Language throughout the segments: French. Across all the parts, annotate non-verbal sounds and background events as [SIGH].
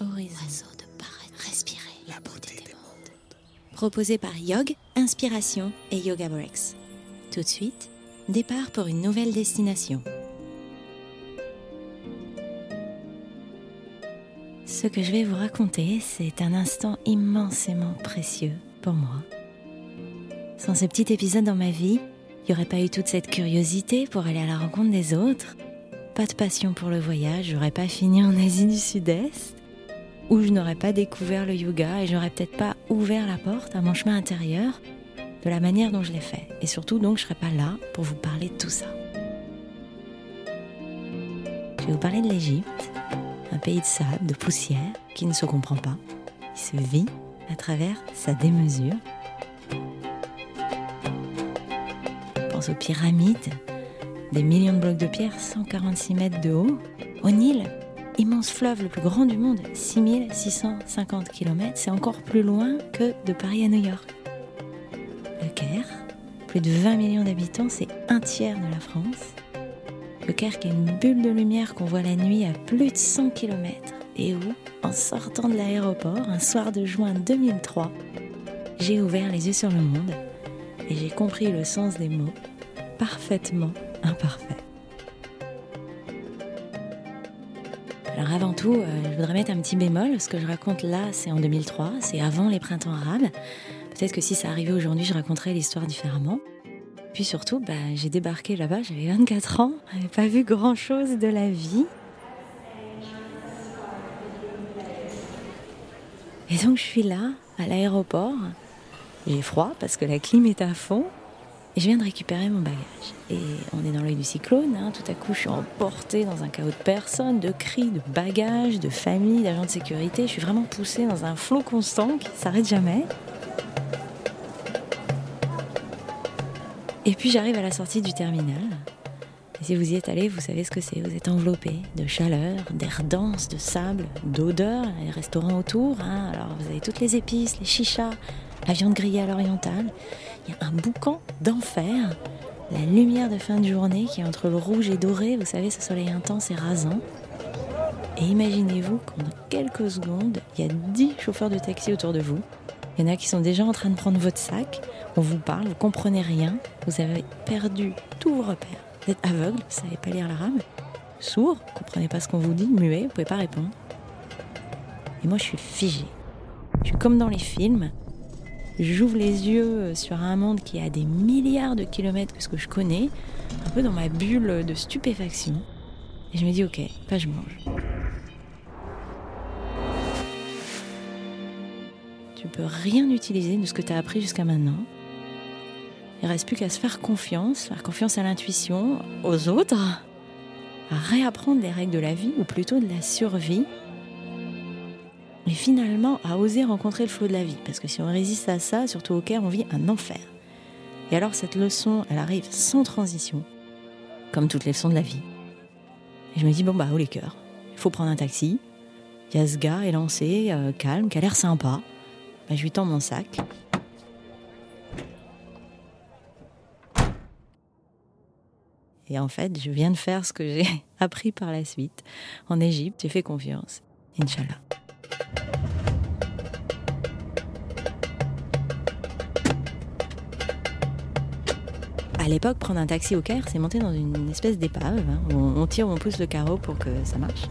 horizon. de paraître, respirer la beauté des mondes. Proposé par Yog, Inspiration et Yoga Breaks. Tout de suite, départ pour une nouvelle destination. Ce que je vais vous raconter, c'est un instant immensément précieux pour moi. Sans ce petit épisode dans ma vie, il n'y aurait pas eu toute cette curiosité pour aller à la rencontre des autres, pas de passion pour le voyage, j'aurais pas fini en Asie du Sud-Est, ou je n'aurais pas découvert le yoga et j'aurais peut-être pas ouvert la porte à mon chemin intérieur de la manière dont je l'ai fait. Et surtout, donc, je serais pas là pour vous parler de tout ça. Je vais vous parler de l'Égypte, un pays de sable, de poussière, qui ne se comprend pas, qui se vit à travers sa démesure. pense aux pyramides, des millions de blocs de pierre, 146 mètres de haut, au Nil, immense fleuve le plus grand du monde, 6650 km, c'est encore plus loin que de Paris à New York. Le Caire, plus de 20 millions d'habitants, c'est un tiers de la France. Le Caire qui est une bulle de lumière qu'on voit la nuit à plus de 100 km. Et où, en sortant de l'aéroport, un soir de juin 2003, j'ai ouvert les yeux sur le monde et j'ai compris le sens des mots parfaitement imparfait. Alors avant tout, euh, je voudrais mettre un petit bémol. Ce que je raconte là, c'est en 2003, c'est avant les printemps arabes. Peut-être que si ça arrivait aujourd'hui, je raconterais l'histoire différemment. Puis surtout, bah, j'ai débarqué là-bas, j'avais 24 ans, j'avais pas vu grand-chose de la vie. Et donc je suis là, à l'aéroport. J'ai froid parce que la clim est à fond. Et je viens de récupérer mon bagage. Et on est dans l'œil du cyclone. Hein. Tout à coup, je suis emportée dans un chaos de personnes, de cris, de bagages, de familles, d'agents de sécurité. Je suis vraiment poussée dans un flot constant qui ne s'arrête jamais. Et puis j'arrive à la sortie du terminal. Et si vous y êtes allé, vous savez ce que c'est. Vous êtes enveloppé de chaleur, d'air dense, de sable, d'odeur, les restaurants autour. Hein. Alors vous avez toutes les épices, les chichas, la viande grillée à l'orientale. Il y a un boucan d'enfer, la lumière de fin de journée qui est entre le rouge et doré, vous savez, ce soleil intense et rasant. Et imaginez-vous qu'en quelques secondes, il y a 10 chauffeurs de taxi autour de vous. Il y en a qui sont déjà en train de prendre votre sac. On vous parle, vous comprenez rien. Vous avez perdu tous vos repères. Vous êtes aveugle, vous savez pas lire l'arabe. Sourd, vous comprenez pas ce qu'on vous dit, muet, vous pouvez pas répondre. Et moi, je suis figée. Je suis comme dans les films j'ouvre les yeux sur un monde qui a des milliards de kilomètres que ce que je connais, un peu dans ma bulle de stupéfaction. Et je me dis, ok, pas je mange. Tu peux rien utiliser de ce que tu as appris jusqu'à maintenant. Il reste plus qu'à se faire confiance, faire confiance à l'intuition, aux autres, à réapprendre les règles de la vie, ou plutôt de la survie, mais finalement à oser rencontrer le flot de la vie. Parce que si on résiste à ça, surtout au Caire, on vit un enfer. Et alors cette leçon, elle arrive sans transition, comme toutes les leçons de la vie. Et je me dis, bon bah, haut les cœurs, il faut prendre un taxi. Il y a ce gars élancé, euh, calme, qui a l'air sympa. Bah, je lui tends mon sac. Et en fait, je viens de faire ce que j'ai [LAUGHS] appris par la suite. En Égypte, j'ai fait confiance. Inch'Allah. À l'époque, prendre un taxi au Caire, c'est monter dans une espèce d'épave. Hein, on tire ou on pousse le carreau pour que ça marche.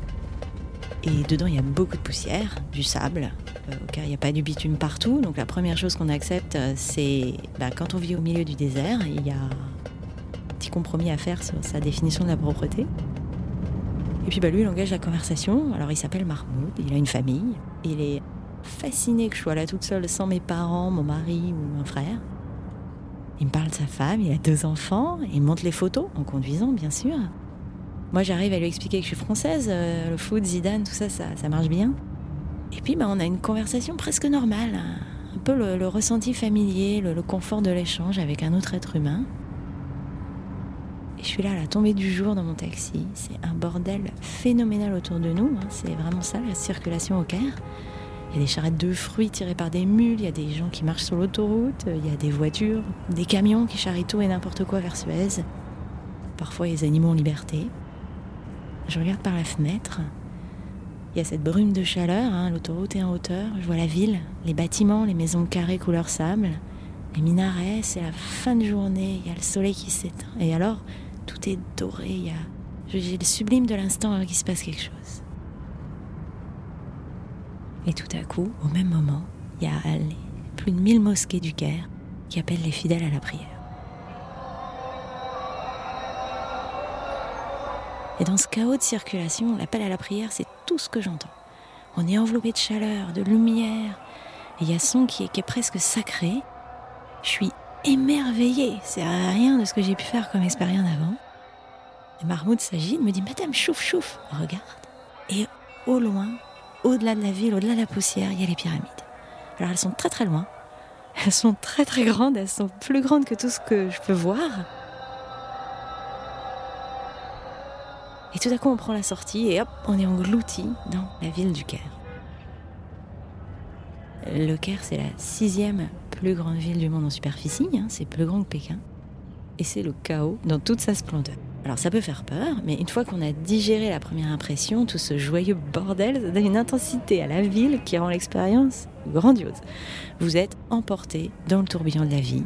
Et dedans, il y a beaucoup de poussière, du sable. Euh, au Caire, il n'y a pas du bitume partout. Donc la première chose qu'on accepte, euh, c'est bah, quand on vit au milieu du désert, il y a un petit compromis à faire sur sa définition de la propreté. Et puis bah, lui, il engage la conversation. Alors il s'appelle Mahmoud, il a une famille. Il est fasciné que je sois là toute seule sans mes parents, mon mari ou un frère. Il me parle de sa femme, il a deux enfants, il montre les photos, en conduisant bien sûr. Moi j'arrive à lui expliquer que je suis française, euh, le foot, Zidane, tout ça, ça, marche bien. Et puis bah, on a une conversation presque normale, un peu le, ressenti familier, le confort de l'échange avec un autre être humain. Je suis là à la tombée du jour dans mon taxi. C'est un bordel phénoménal autour de nous. Hein. C'est vraiment ça, la circulation au Caire. Il y a des charrettes de fruits tirées par des mules, il y a des gens qui marchent sur l'autoroute, il y a des voitures, des camions qui charrient tout et n'importe quoi vers Suez. Parfois, des animaux en liberté. Je regarde par la fenêtre Il y a cette brume de chaleur, hein, l'autoroute est en hauteur, je vois la ville, les bâtiments, les maisons carrées couleur sable, les minarets, c'est la fin de journée, il y a le soleil qui s'éteint. Et alors, tout est doré, il y a... Le sublime de l'instant qu'il se passe quelque chose. Et tout à coup, au même moment, il y a plus de 1000 mosquées du Caire qui appellent les fidèles à la prière. Et dans ce chaos de circulation, l'appel à la prière, c'est tout ce que j'entends. On est enveloppé de chaleur, de lumière, et il y a son qui est, qui est presque sacré. Je suis émerveillée, c'est rien de ce que j'ai pu faire comme expérience avant. Et Mahmoud s'agit, me dit Madame, chouf, chouf, regarde. Et au loin, au-delà de la ville, au-delà de la poussière, il y a les pyramides. Alors elles sont très très loin, elles sont très très grandes, elles sont plus grandes que tout ce que je peux voir. Et tout à coup, on prend la sortie et hop, on est englouti dans la ville du Caire. Le Caire, c'est la sixième plus grande ville du monde en superficie, hein, c'est plus grand que Pékin. Et c'est le chaos dans toute sa splendeur. Alors ça peut faire peur, mais une fois qu'on a digéré la première impression, tout ce joyeux bordel, ça donne une intensité à la ville qui rend l'expérience grandiose. Vous êtes emporté dans le tourbillon de la vie.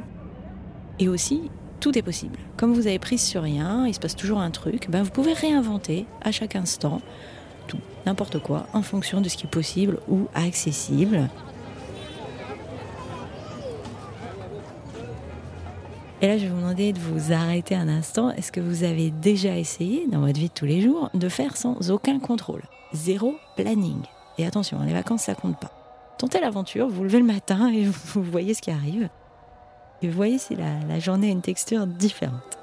Et aussi, tout est possible. Comme vous avez prise sur rien, il se passe toujours un truc, ben vous pouvez réinventer à chaque instant tout, n'importe quoi, en fonction de ce qui est possible ou accessible. Et là, je vais vous demander de vous arrêter un instant. Est-ce que vous avez déjà essayé, dans votre vie de tous les jours, de faire sans aucun contrôle? Zéro planning. Et attention, les vacances, ça compte pas. Tentez l'aventure, vous levez le matin et [LAUGHS] vous voyez ce qui arrive. Et vous voyez si la, journée a une texture différente.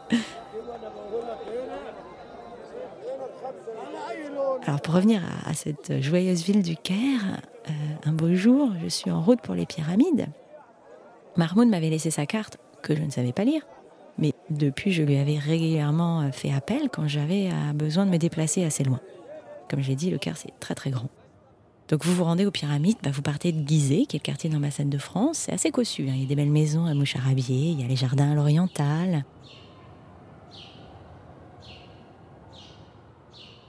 Alors pour revenir à, cette joyeuse ville du Caire, euh, un beau jour, je suis en route pour les pyramides. Mahmoud m'avait laissé sa carte que je ne savais pas lire. Mais depuis, je lui avais régulièrement euh, fait appel quand j'avais euh, besoin de me déplacer assez loin. Comme j'ai dit, le Caire, c'est très très grand. Donc vous vous rendez aux pyramides, bah, vous partez de Gizeh, qui est le quartier de l'ambassade de France. C'est assez cossu, hein. il y a des belles maisons à Moucharabier, il y a les jardins à l'oriental.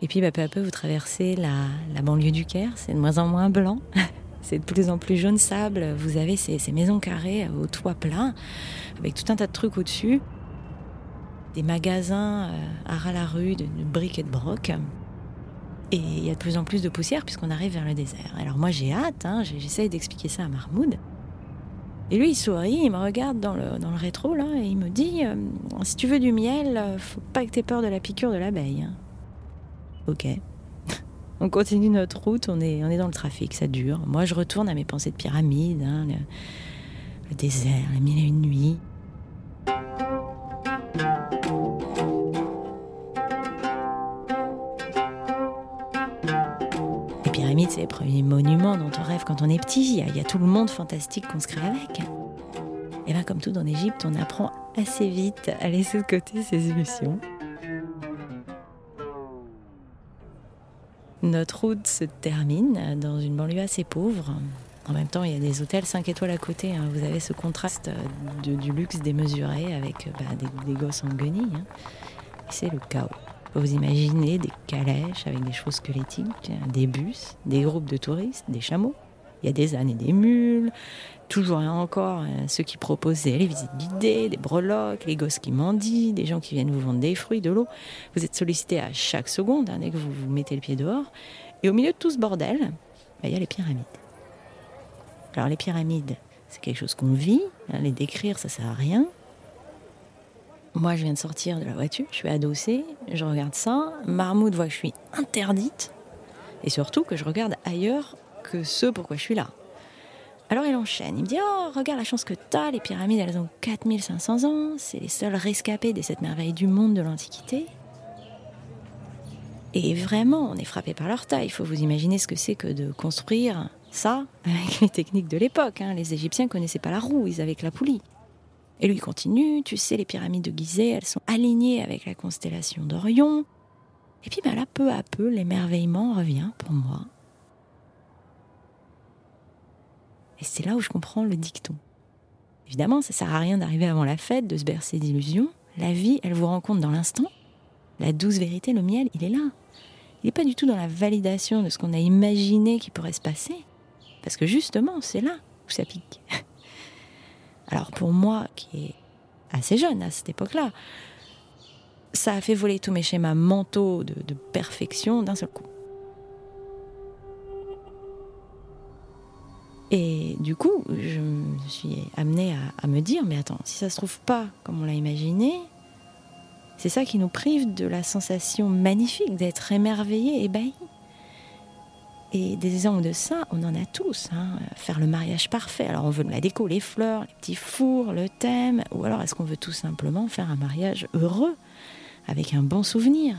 Et puis bah, peu à peu, vous traversez la, banlieue du Caire, c'est de moins en moins blanc. [LAUGHS] c'est de plus en plus jaune sable. Vous avez ces, maisons carrées au toit plein avec tout un tas de trucs au-dessus. Des magasins euh, à ras la rue de, briques et de broc. Et il y a de plus en plus de poussière puisqu'on arrive vers le désert. Alors moi j'ai hâte, hein, j'essaye d'expliquer ça à Mahmoud. Et lui il sourit, il me regarde dans le, dans le rétro là et il me dit euh, Si tu veux du miel, faut pas que t'aies peur de la piqûre de l'abeille. Hein. Ok. On continue notre route, on est, on est dans le trafic, ça dure. Moi je retourne à mes pensées de pyramide, hein, le, désert, les mille et une nuits. Les pyramides, c'est les premiers monuments dont on rêve quand on est petit. Il y, a, tout le monde fantastique qu'on se crée avec. Et bien, comme tout en Égypte, on apprend assez vite à laisser de côté ces illusions. Notre route se termine dans une banlieue assez pauvre. En même temps, il y a des hôtels 5 étoiles à côté. Hein. Vous avez ce contraste du luxe démesuré avec bah, des, gosses en guenilles. Hein. C'est le chaos. Vous imaginez des calèches avec des chevaux squelettiques, des bus, des groupes de touristes, des chameaux. Il y a des ânes et des mules, toujours et encore euh, ceux qui proposaient les visites guidées, des breloques, les gosses qui mendient, des gens qui viennent vous vendre des fruits, de l'eau. Vous êtes sollicité à chaque seconde hein, dès que vous vous mettez le pied dehors. Et au milieu de tout ce bordel, bah, il y a les pyramides. Alors les pyramides, c'est quelque chose qu'on vit, hein, les décrire ça sert à rien. Moi, je viens de sortir de la voiture, je suis adossée, je regarde ça. Marmoud voit que je suis interdite. Et surtout que je regarde ailleurs que ce pourquoi je suis là. Alors il enchaîne, il me dit Oh, regarde la chance que t'as, les pyramides elles ont 4500 ans, c'est les seuls rescapés des sept merveilles du monde de l'Antiquité. Et vraiment, on est frappé par leur taille. Il faut vous imaginer ce que c'est que de construire ça avec les techniques de l'époque. Hein. Les Égyptiens connaissaient pas la roue, ils avaient que la poulie. Et lui continue, tu sais, les pyramides de Gizeh, elles sont alignées avec la constellation d'Orion. Et puis ben là, peu à peu, l'émerveillement revient pour moi. Et c'est là où je comprends le dicton. Évidemment, ça sert à rien d'arriver avant la fête, de se bercer d'illusions. La vie, elle vous rencontre dans l'instant. La douce vérité, le miel, il est là. Il n'est pas du tout dans la validation de ce qu'on a imaginé qui pourrait se passer. Parce que justement, c'est là où ça pique. [LAUGHS] Alors pour moi, qui est assez jeune à cette époque-là, ça a fait voler tous mes schémas mentaux de, de perfection d'un seul coup. Et du coup, je me suis amenée à, me dire, mais attends, si ça se trouve pas comme on l'a imaginé, c'est ça qui nous prive de la sensation magnifique d'être émerveillé, ébahi. Et des exemples de ça, on en a tous. Hein. Faire le mariage parfait. Alors on veut la déco, les fleurs, les petits fours, le thème. Ou alors est-ce qu'on veut tout simplement faire un mariage heureux, avec un bon souvenir?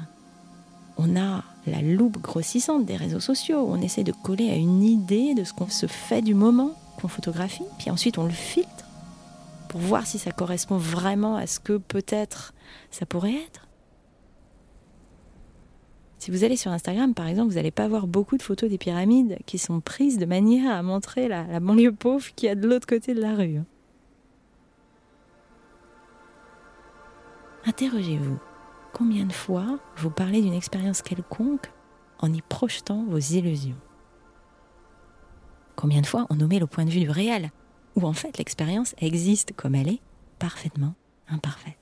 On a la loupe grossissante des réseaux sociaux. On essaie de coller à une idée de ce qu'on se fait du moment qu'on photographie. Puis ensuite on le filtre pour voir si ça correspond vraiment à ce que peut-être ça pourrait être. Si vous allez sur Instagram, par exemple, vous n'allez pas voir beaucoup de photos des pyramides qui sont prises de manière à montrer la, banlieue pauvre qui a de l'autre côté de la rue. Interrogez-vous. Combien de fois vous parlez d'une expérience quelconque en y projetant vos illusions Combien de fois on nommait le point de vue du réel, où en fait l'expérience existe comme elle est, parfaitement imparfaite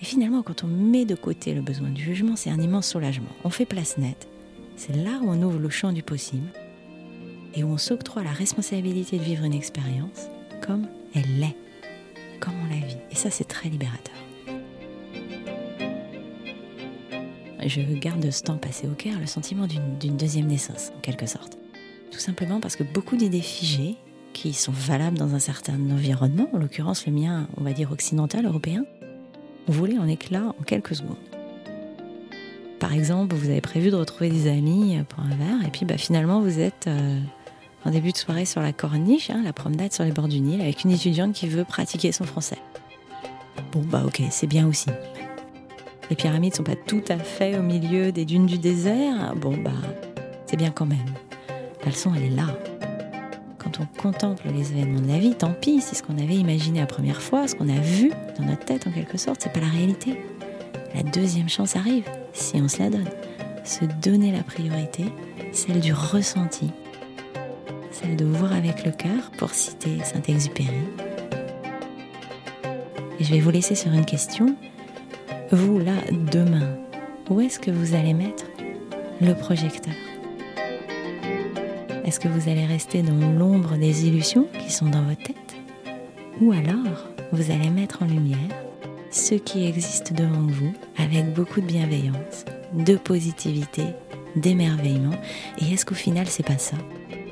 et finalement, quand on met de côté le besoin du jugement, c'est un immense soulagement. On fait place nette. C'est là où on ouvre le champ du possible et où on s'octroie la responsabilité de vivre une expérience comme elle l'est, comme on la vit. Et ça, c'est très libérateur. Je garde de ce temps passé au Caire le sentiment d'une deuxième naissance, en quelque sorte. Tout simplement parce que beaucoup d'idées figées, qui sont valables dans un certain environnement, en l'occurrence le mien, on va dire occidental, européen, voler en éclat en quelques secondes. Par exemple, vous avez prévu de retrouver des amis pour un verre, et puis bah, finalement vous êtes euh, en début de soirée sur la corniche, hein, la promenade sur les bords du Nil, avec une étudiante qui veut pratiquer son français. Bon bah ok, c'est bien aussi. Les pyramides sont pas tout à fait au milieu des dunes du désert. Bon bah, c'est bien quand même. La leçon, elle est là quand on contemple les événements de la vie, tant pis si ce qu'on avait imaginé la première fois, ce qu'on a vu dans notre tête en quelque sorte, c'est pas la réalité. La deuxième chance arrive, si on se la donne. Se donner la priorité, celle du ressenti, celle de voir avec le cœur, pour citer Saint-Exupéry. Et je vais vous laisser sur une question. Vous, là, demain, où est-ce que vous allez mettre le projecteur? Est-ce que vous allez rester dans l'ombre des illusions qui sont dans votre tête? Ou alors, vous allez mettre en lumière ce qui existe devant vous avec beaucoup de bienveillance, de positivité, d'émerveillement? Et est-ce qu'au final, c'est pas ça?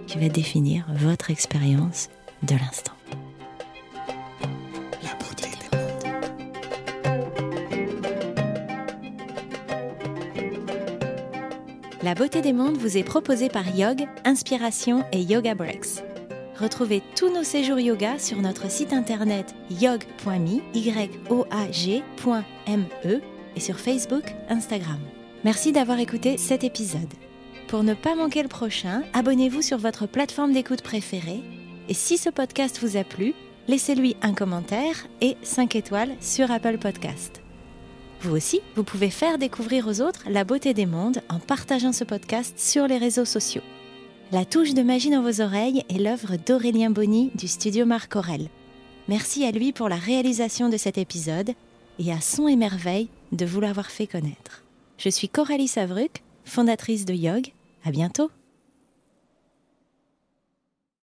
Qui va définir votre expérience de l'instant La beauté des mondes vous est proposée par Yog, Inspiration et Yoga Breaks. Retrouvez tous nos séjours yoga sur notre site internet yog.me, y-o-a-g.me et sur Facebook, Instagram. Merci d'avoir écouté cet épisode. Pour ne pas manquer le prochain, abonnez-vous sur votre plateforme d'écoute préférée et si ce podcast vous a plu, laissez-lui un commentaire et 5 étoiles sur Apple Podcast. Vous aussi, vous pouvez faire découvrir aux autres la beauté des mondes en partageant ce podcast sur les réseaux sociaux. La touche de magie dans vos oreilles est l'œuvre d'Aurélien Bonny du studio Marc Aurel. Merci à lui pour la réalisation de cet épisode et à Son et Merveille de vous l'avoir fait connaître. Je suis Coralie Savruc, fondatrice de Yog. À bientôt!